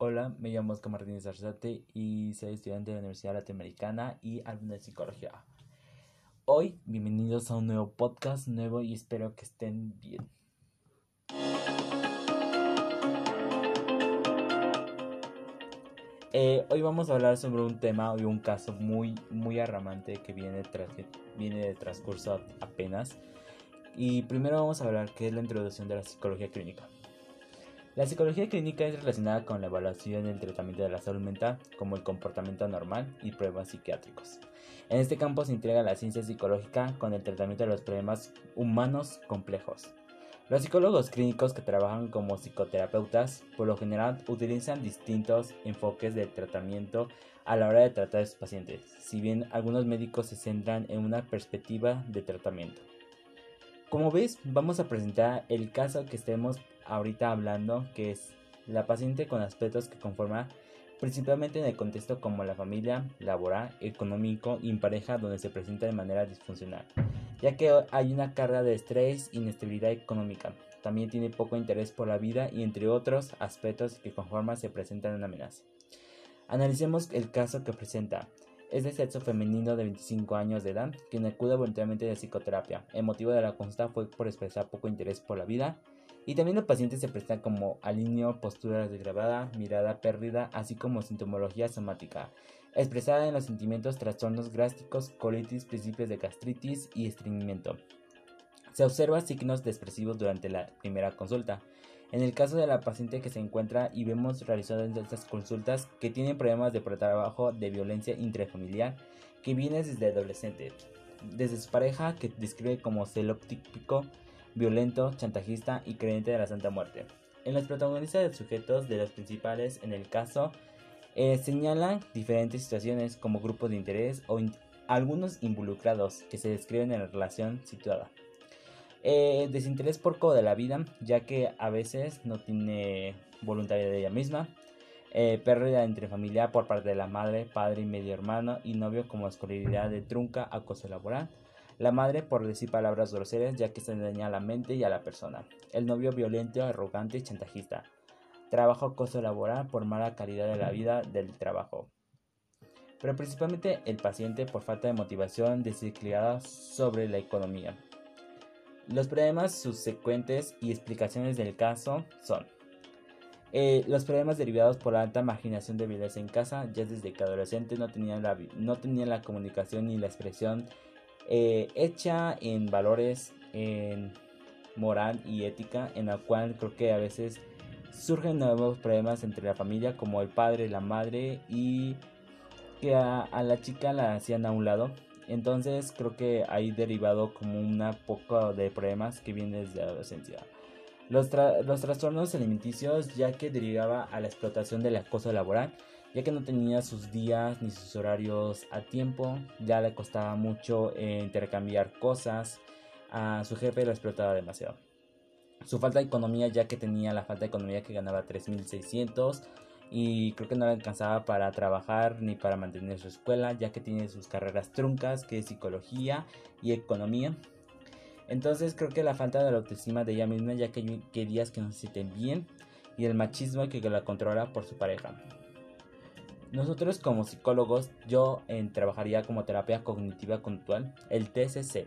Hola, me llamo Oscar Martínez Arzate y soy estudiante de la Universidad Latinoamericana y alumno de psicología. Hoy, bienvenidos a un nuevo podcast nuevo y espero que estén bien. Eh, hoy vamos a hablar sobre un tema y un caso muy, muy arramante que viene, tras, viene de transcurso apenas. Y primero vamos a hablar qué es la introducción de la psicología clínica. La psicología clínica es relacionada con la evaluación y el tratamiento de la salud mental, como el comportamiento normal y pruebas psiquiátricos. En este campo se integra la ciencia psicológica con el tratamiento de los problemas humanos complejos. Los psicólogos clínicos que trabajan como psicoterapeutas por lo general utilizan distintos enfoques de tratamiento a la hora de tratar a sus pacientes, si bien algunos médicos se centran en una perspectiva de tratamiento. Como ves, vamos a presentar el caso que estemos ahorita hablando, que es la paciente con aspectos que conforman principalmente en el contexto como la familia, laboral, económico y en pareja donde se presenta de manera disfuncional, ya que hay una carga de estrés inestabilidad económica. También tiene poco interés por la vida y entre otros aspectos que conforman se presentan una amenaza. Analicemos el caso que presenta. Es de sexo femenino de 25 años de edad, quien acude voluntariamente de psicoterapia. El motivo de la consulta fue por expresar poco interés por la vida y también los pacientes se presentan como alineo, postura desgravada, mirada perdida, así como sintomología somática, expresada en los sentimientos, trastornos gástricos, colitis, principios de gastritis y estreñimiento. Se observan signos expresivos durante la primera consulta. En el caso de la paciente que se encuentra y vemos realizadas estas consultas que tienen problemas de trabajo de violencia intrafamiliar que viene desde adolescente, desde su pareja que describe como celóptico, violento, chantajista y creyente de la Santa Muerte. En los protagonistas de sujetos de los principales en el caso eh, señalan diferentes situaciones como grupos de interés o algunos involucrados que se describen en la relación situada. Eh, desinterés porco de la vida, ya que a veces no tiene voluntad de ella misma. Eh, pérdida entre familia por parte de la madre, padre y medio hermano y novio como escolaridad de trunca, acoso laboral. La madre por decir palabras groseras ya que se daña a la mente y a la persona. El novio violento, arrogante y chantajista. Trabajo acoso laboral por mala calidad de la vida del trabajo. Pero principalmente el paciente por falta de motivación desequilibrada sobre la economía. Los problemas subsecuentes y explicaciones del caso son eh, los problemas derivados por la alta marginación de violencia en casa, ya desde que adolescente no tenían la, no tenían la comunicación ni la expresión eh, hecha en valores, en moral y ética, en la cual creo que a veces surgen nuevos problemas entre la familia, como el padre, la madre, y que a, la chica la hacían a un lado entonces creo que hay derivado como una poco de problemas que vienen desde la adolescencia. Los, los trastornos alimenticios ya que derivaba a la explotación del acoso laboral, ya que no tenía sus días ni sus horarios a tiempo, ya le costaba mucho eh, intercambiar cosas, a su jefe lo explotaba demasiado. Su falta de economía ya que tenía la falta de economía que ganaba 3.600 y creo que no le alcanzaba para trabajar ni para mantener su escuela, ya que tiene sus carreras truncas, que es psicología y economía. Entonces creo que la falta de la autoestima de ella misma, ya que querías que no se sienten bien, y el machismo que la controla por su pareja. Nosotros como psicólogos, yo en, trabajaría como terapia cognitiva conductual, el TCC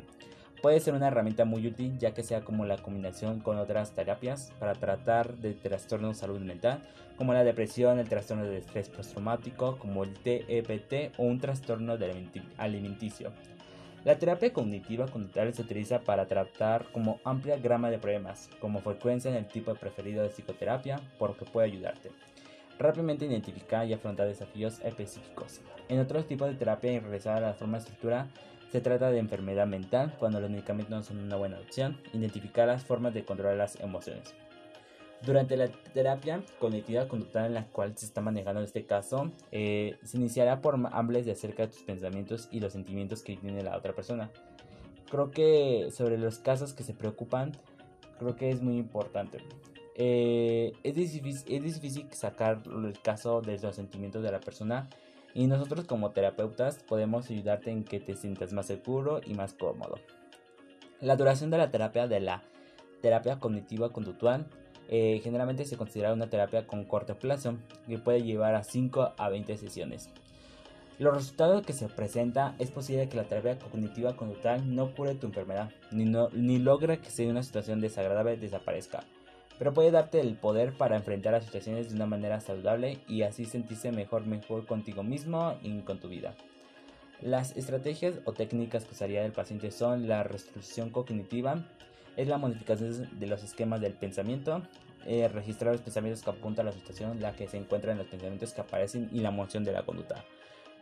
Puede ser una herramienta muy útil ya que sea como la combinación con otras terapias para tratar de trastornos de salud mental como la depresión, el trastorno de estrés postraumático como el TEPT o un trastorno alimenticio. La terapia cognitiva conductual se utiliza para tratar como amplia gama de problemas, como frecuencia en el tipo preferido de psicoterapia, por lo que puede ayudarte. Rápidamente identificar y afrontar desafíos específicos. En otros tipos de terapia y regresar a la forma de estructura, se trata de enfermedad mental cuando los medicamentos no son una buena opción. Identificar las formas de controlar las emociones. Durante la terapia cognitiva conductual en la cual se está manejando este caso, eh, se iniciará por hables de acerca de tus pensamientos y los sentimientos que tiene la otra persona. Creo que sobre los casos que se preocupan, creo que es muy importante. Eh, es, difícil, sacar el caso de los sentimientos de la persona y nosotros como terapeutas podemos ayudarte en que te sientas más seguro y más cómodo. La duración de la terapia de la terapia cognitiva conductual Eh, generalmente se considera una terapia con corto plazo que puede llevar a 5 a 20 sesiones. Los resultados que se presenta es posible que la terapia cognitiva conductual no cure tu enfermedad, ni, no, ni logre que si una situación desagradable desaparezca, pero puede darte el poder para enfrentar las situaciones de una manera saludable y así sentirse mejor, mejor contigo mismo y con tu vida. Las estrategias o técnicas que usaría el paciente son la restricción cognitiva, es la modificación de los esquemas del pensamiento, eh, registrar los pensamientos que apuntan a la situación la que se encuentran los pensamientos que aparecen y la moción de la conducta.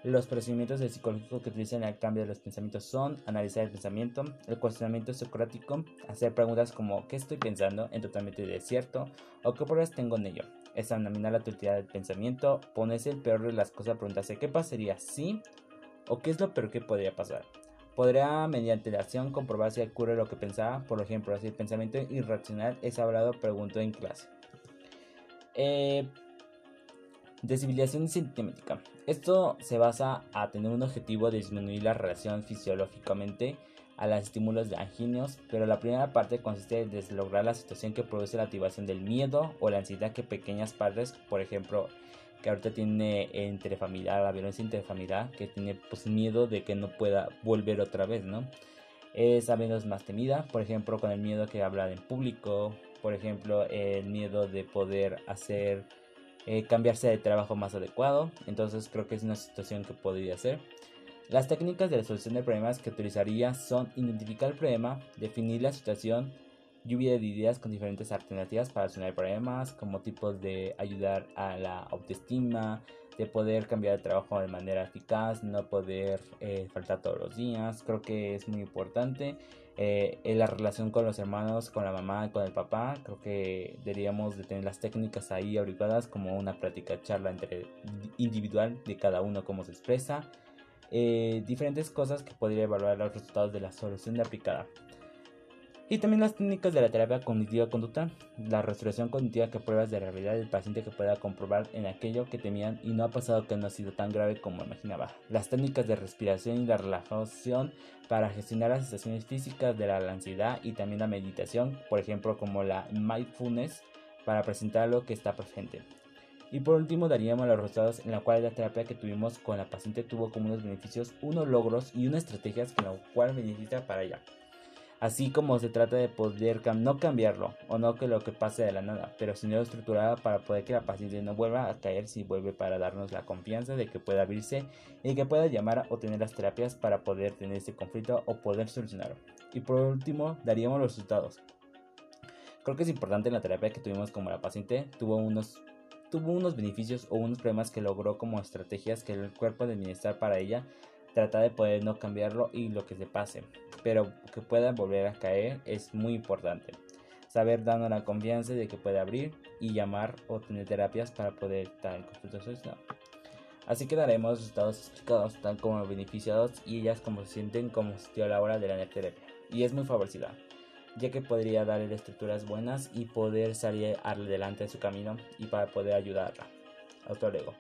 Los procedimientos de psicológico que utilizan el cambio de los pensamientos son analizar el pensamiento, el cuestionamiento socrático, hacer preguntas como ¿qué estoy pensando en totalmente desierto? o ¿qué pruebas tengo en ello? Examinar la totalidad del pensamiento, ponerse el peor de las cosas, preguntarse ¿qué pasaría si? o ¿qué es lo peor que podría pasar? Podría mediante la acción comprobar si ocurre lo que pensaba, por ejemplo, si el pensamiento irracional es hablado, preguntó en clase. Eh, Desinhibición sintomática. Esto se basa a tener un objetivo de disminuir la relación fisiológicamente a los estímulos de anginios, pero la primera parte consiste en deslograr la situación que produce la activación del miedo o la ansiedad que pequeñas partes, por ejemplo, que ahorita tiene entrefamiliar, la violencia interfamiliar, que tiene pues miedo de que no pueda volver otra vez, ¿no? Es a menos más temida, por ejemplo, con el miedo que hablar en público, por ejemplo, el miedo de poder hacer eh, cambiarse de trabajo más adecuado. Entonces creo que es una situación que podría ser. Las técnicas de resolución de problemas que utilizaría son identificar el problema, definir la situación, lluvia de ideas con diferentes alternativas para solucionar problemas, como tipos de ayudar a la autoestima, de poder cambiar de trabajo de manera eficaz, no poder eh, faltar todos los días. Creo que es muy importante. Eh, en la relación con los hermanos, con la mamá, con el papá, creo que deberíamos de tener las técnicas ahí abrigadas como una práctica charla entre individual de cada uno, cómo se expresa. Eh, diferentes cosas que podría evaluar los resultados de la solución aplicada. Y también las técnicas de la terapia cognitiva conducta, la restauración cognitiva que pruebas de realidad del paciente que pueda comprobar en aquello que temían y no ha pasado que no ha sido tan grave como imaginaba. Las técnicas de respiración y la relajación para gestionar las sensaciones físicas de la ansiedad y también la meditación, por ejemplo como la mindfulness para presentar lo que está presente. Y por último daríamos los resultados en la cual la terapia que tuvimos con la paciente tuvo como unos beneficios, unos logros y unas estrategias que la cual beneficia para ella así como se trata de poder no cambiarlo o no que lo que pase de la nada, pero sino estructurada para poder que la paciente no vuelva a caer si vuelve para darnos la confianza de que pueda abrirse y que pueda llamar o tener las terapias para poder tener este conflicto o poder solucionarlo. Y por último, daríamos los resultados. Creo que es importante la terapia que tuvimos como la paciente tuvo unos tuvo unos beneficios o unos problemas que logró como estrategias que el cuerpo de bienestar para ella trata de poder no cambiarlo y lo que se pase, pero que pueda volver a caer es muy importante. Saber dando la confianza de que puede abrir y llamar o tener terapias para poder estar en consulta Así que daremos resultados explicados, tan como beneficiados y ellas como se sienten como a la hora de la terapia. Y es muy favorecida, ya que podría darle estructuras buenas y poder salir adelante en su camino y para poder ayudarla. Hasta luego.